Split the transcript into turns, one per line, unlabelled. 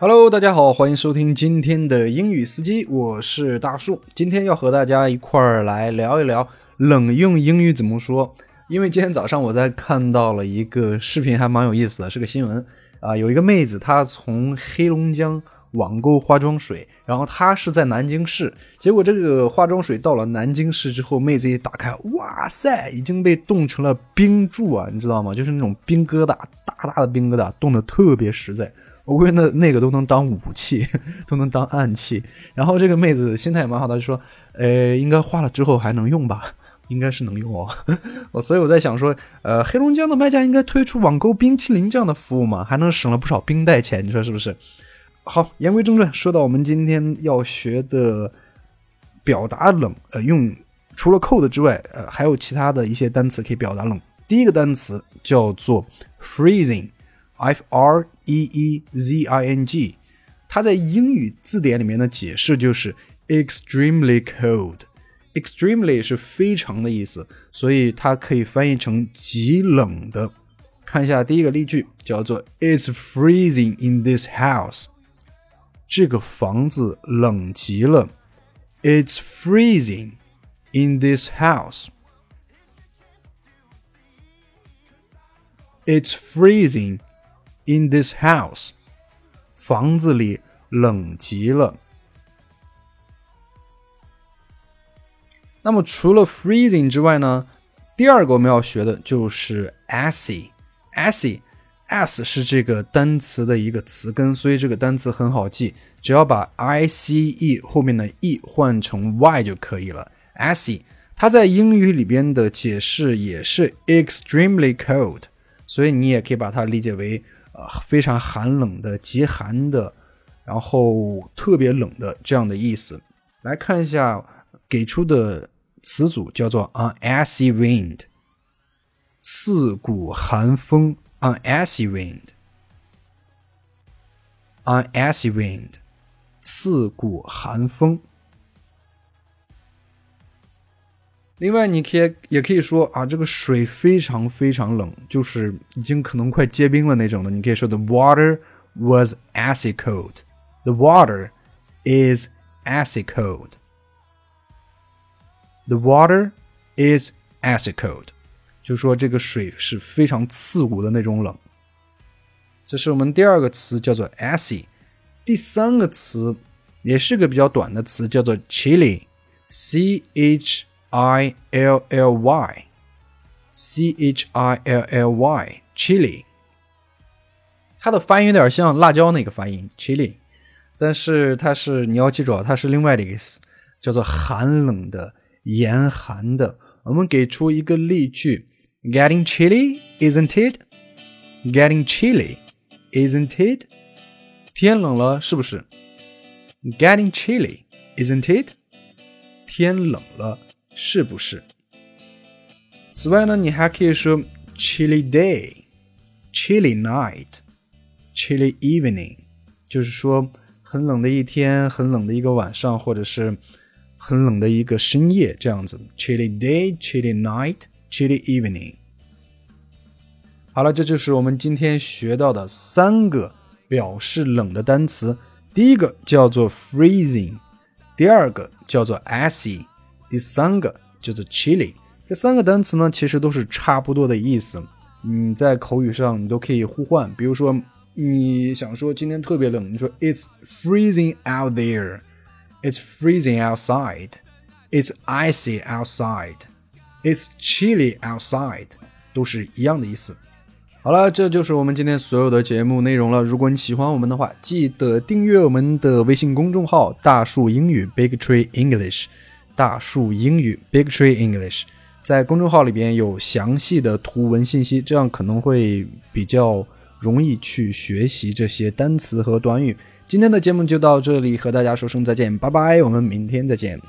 Hello，大家好，欢迎收听今天的英语司机，我是大树。今天要和大家一块儿来聊一聊冷用英语怎么说。因为今天早上我在看到了一个视频，还蛮有意思的，是个新闻啊。有一个妹子，她从黑龙江网购化妆水，然后她是在南京市，结果这个化妆水到了南京市之后，妹子一打开，哇塞，已经被冻成了冰柱啊，你知道吗？就是那种冰疙瘩，大大的冰疙瘩，冻得特别实在。我估计那那个都能当武器，都能当暗器。然后这个妹子心态也蛮好的，就说，呃，应该化了之后还能用吧。应该是能用哦，我所以我在想说，呃，黑龙江的卖家应该推出网购冰淇淋这样的服务嘛，还能省了不少冰袋钱，你说是不是？好，言归正传，说到我们今天要学的表达冷，呃，用除了 cold 之外，呃，还有其他的一些单词可以表达冷。第一个单词叫做 freezing freezing，f r e e z i n g，它在英语字典里面的解释就是 extremely cold。extremely 是非常的意思，所以它可以翻译成极冷的。看一下第一个例句，叫做 "It's freezing in this house." 这个房子冷极了。It's freezing in this house. It's freezing in this house. 房子里冷极了。那么除了 freezing 之外呢，第二个我们要学的就是 icy。icy，s 是这个单词的一个词根，所以这个单词很好记，只要把 i c e 后面的 e 换成 y 就可以了。icy，它在英语里边的解释也是 extremely cold，所以你也可以把它理解为非常寒冷的、极寒的，然后特别冷的这样的意思。来看一下给出的。词组叫做 an icy wind，刺骨寒风。an icy wind，an icy wind，刺骨寒风。另外，你可以也可以说啊，这个水非常非常冷，就是已经可能快结冰了那种的。你可以说 the water was icy cold。The water is icy cold。The water is icy cold，就说这个水是非常刺骨的那种冷。这是我们第二个词，叫做 icy。第三个词也是个比较短的词，叫做 chilly，c h i l l y，c h i l l y，chilly。它的发音有点像辣椒那个发音，chilly，但是它是你要记住啊，它是另外的意思，叫做寒冷的。严寒的，我们给出一个例句：Getting chilly, isn't it? Getting chilly, isn't it? 天冷了，是不是？Getting chilly, isn't it? 天冷了， 是不是？此外呢，你还可以说 chilly day, chilly night, chilly evening，就是说很冷的一天，很冷的一个晚上，或者是。很冷的一个深夜，这样子，chilly day, chilly night, chilly evening。好了，这就是我们今天学到的三个表示冷的单词。第一个叫做 freezing，第二个叫做 icy，第三个叫做 chilly。这三个单词呢，其实都是差不多的意思。你在口语上你都可以互换。比如说，你想说今天特别冷，你说 It's freezing out there。It's freezing outside. It's icy outside. It's chilly outside. 都是一样的意思。好了，这就是我们今天所有的节目内容了。如果你喜欢我们的话，记得订阅我们的微信公众号“大树英语 ”（Big Tree English）。大树英语 （Big Tree English） 在公众号里边有详细的图文信息，这样可能会比较。容易去学习这些单词和短语。今天的节目就到这里，和大家说声再见，拜拜，我们明天再见。